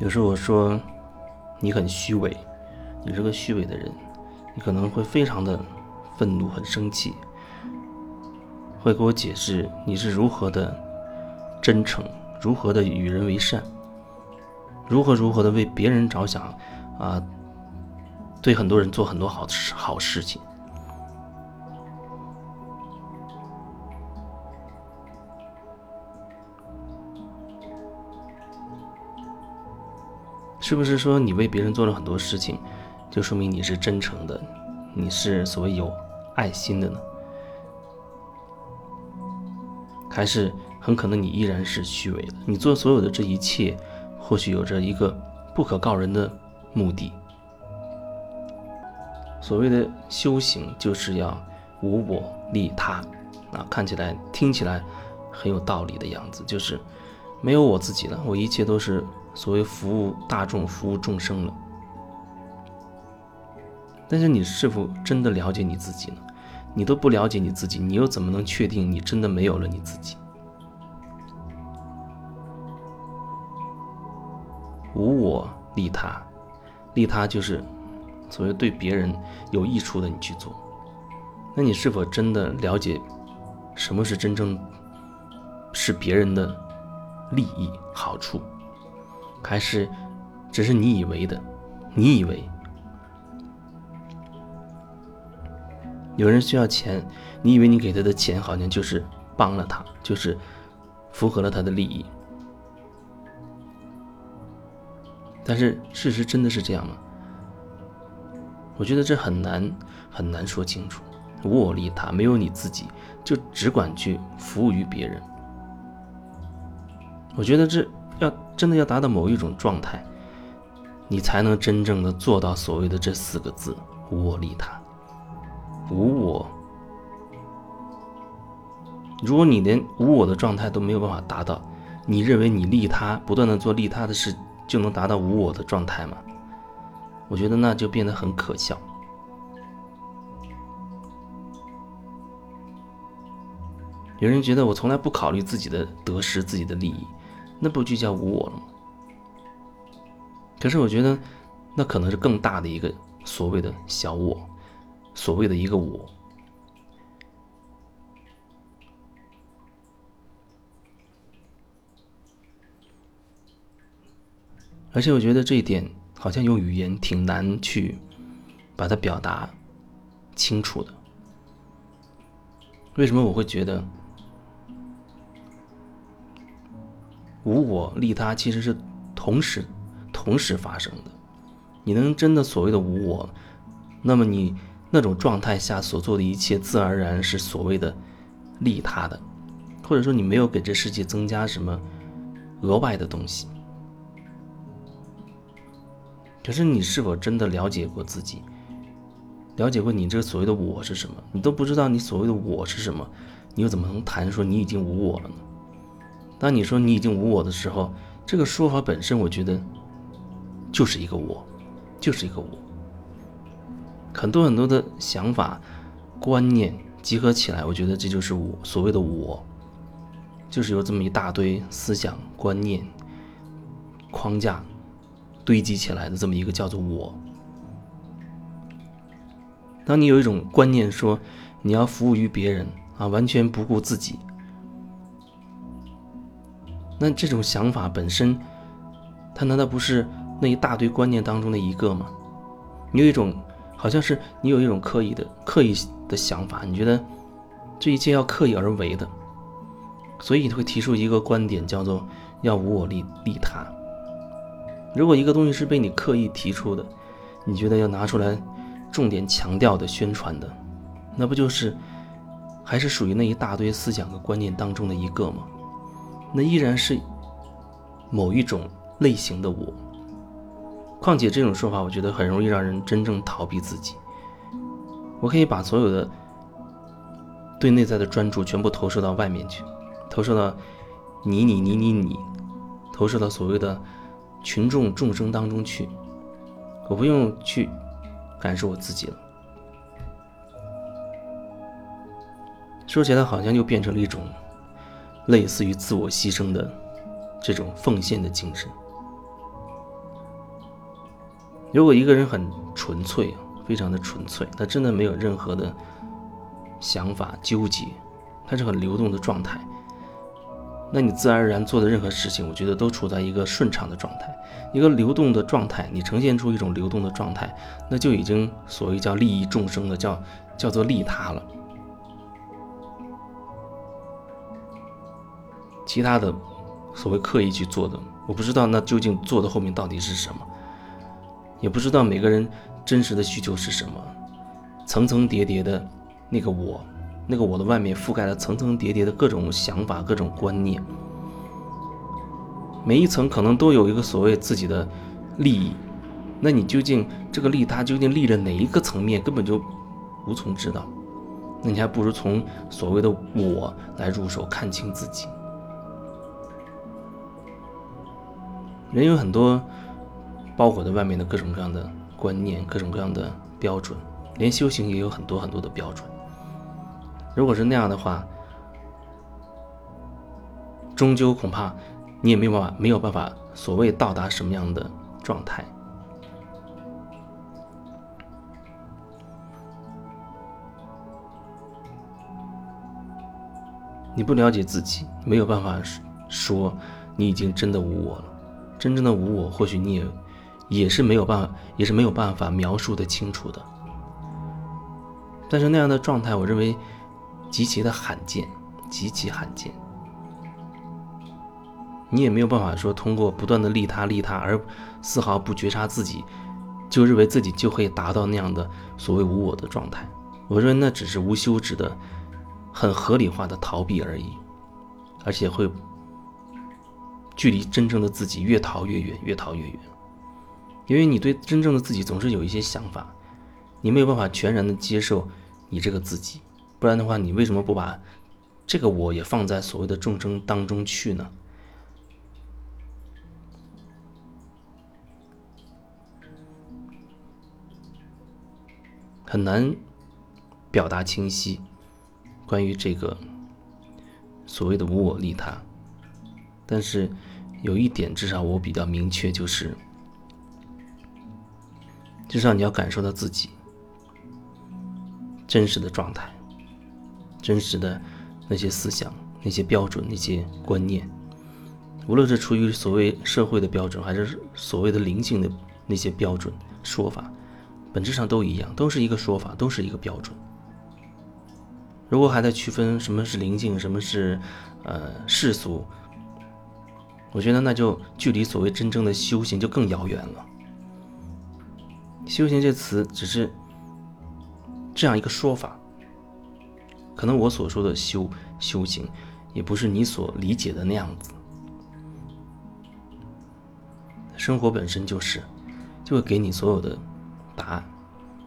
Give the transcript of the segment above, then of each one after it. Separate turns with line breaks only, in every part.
有时候我说你很虚伪，你是个虚伪的人，你可能会非常的愤怒、很生气，会给我解释你是如何的真诚，如何的与人为善，如何如何的为别人着想，啊，对很多人做很多好事好事情。是不是说你为别人做了很多事情，就说明你是真诚的，你是所谓有爱心的呢？还是很可能你依然是虚伪的？你做所有的这一切，或许有着一个不可告人的目的。所谓的修行，就是要无我利他，啊，看起来、听起来很有道理的样子，就是没有我自己了，我一切都是。所谓服务大众、服务众生了，但是你是否真的了解你自己呢？你都不了解你自己，你又怎么能确定你真的没有了你自己？无我利他，利他就是所谓对别人有益处的你去做。那你是否真的了解什么是真正是别人的利益好处？还是只是你以为的？你以为有人需要钱，你以为你给他的钱好像就是帮了他，就是符合了他的利益。但是事实真的是这样吗？我觉得这很难很难说清楚。无我利他，没有你自己，就只管去服务于别人。我觉得这。要真的要达到某一种状态，你才能真正的做到所谓的这四个字：无我利他。无我。如果你连无我的状态都没有办法达到，你认为你利他，不断的做利他的事，就能达到无我的状态吗？我觉得那就变得很可笑。有人觉得我从来不考虑自己的得失、自己的利益。那不就叫无我了吗？可是我觉得，那可能是更大的一个所谓的小我，所谓的一个我。而且我觉得这一点好像用语言挺难去把它表达清楚的。为什么我会觉得？无我利他其实是同时同时发生的。你能真的所谓的无我，那么你那种状态下所做的一切，自然而然是所谓的利他的，或者说你没有给这世界增加什么额外的东西。可是你是否真的了解过自己？了解过你这个所谓的我是什么？你都不知道你所谓的我是什么，你又怎么能谈说你已经无我了呢？当你说你已经无我的时候，这个说法本身，我觉得就是一个我，就是一个我。很多很多的想法、观念集合起来，我觉得这就是我所谓的我，就是有这么一大堆思想、观念、框架堆积起来的这么一个叫做我。当你有一种观念说你要服务于别人啊，完全不顾自己。那这种想法本身，它难道不是那一大堆观念当中的一个吗？你有一种，好像是你有一种刻意的、刻意的想法，你觉得这一切要刻意而为的，所以你会提出一个观点，叫做要无我利利他。如果一个东西是被你刻意提出的，你觉得要拿出来重点强调的、宣传的，那不就是还是属于那一大堆思想和观念当中的一个吗？那依然是某一种类型的我。况且这种说法，我觉得很容易让人真正逃避自己。我可以把所有的对内在的专注全部投射到外面去，投射到你你你你你，投射到所谓的群众众生当中去。我不用去感受我自己了。说起来，好像又变成了一种。类似于自我牺牲的这种奉献的精神，如果一个人很纯粹，非常的纯粹，他真的没有任何的想法纠结，他是很流动的状态。那你自然而然做的任何事情，我觉得都处在一个顺畅的状态，一个流动的状态。你呈现出一种流动的状态，那就已经所谓叫利益众生的，叫叫做利他了。其他的所谓刻意去做的，我不知道那究竟做的后面到底是什么，也不知道每个人真实的需求是什么，层层叠叠的那个我。那个我的外面覆盖了层层叠叠的各种想法、各种观念，每一层可能都有一个所谓自己的利益，那你究竟这个利他究竟利了哪一个层面，根本就无从知道。那你还不如从所谓的我来入手，看清自己。人有很多包裹在外面的各种各样的观念、各种各样的标准，连修行也有很多很多的标准。如果是那样的话，终究恐怕你也没有办法，没有办法所谓到达什么样的状态。你不了解自己，没有办法说你已经真的无我了。真正的无我，或许你也也是没有办法，也是没有办法描述的清楚的。但是那样的状态，我认为。极其的罕见，极其罕见。你也没有办法说通过不断的利他利他，而丝毫不觉察自己，就认为自己就可以达到那样的所谓无我的状态。我认为那只是无休止的、很合理化的逃避而已，而且会距离真正的自己越逃越远，越逃越远。因为你对真正的自己总是有一些想法，你没有办法全然的接受你这个自己。不然的话，你为什么不把这个我也放在所谓的众生当中去呢？很难表达清晰关于这个所谓的无我利他，但是有一点至少我比较明确，就是至少你要感受到自己真实的状态。真实的那些思想、那些标准、那些观念，无论是出于所谓社会的标准，还是所谓的灵性的那些标准说法，本质上都一样，都是一个说法，都是一个标准。如果还在区分什么是灵性，什么是呃世俗，我觉得那就距离所谓真正的修行就更遥远了。修行这词只是这样一个说法。可能我所说的修修行，也不是你所理解的那样子。生活本身就是，就会给你所有的答案，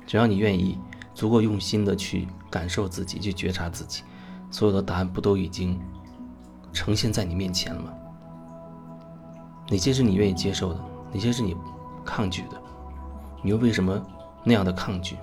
只要你愿意足够用心的去感受自己，去觉察自己，所有的答案不都已经呈现在你面前了吗？哪些是你愿意接受的？哪些是你抗拒的？你又为什么那样的抗拒？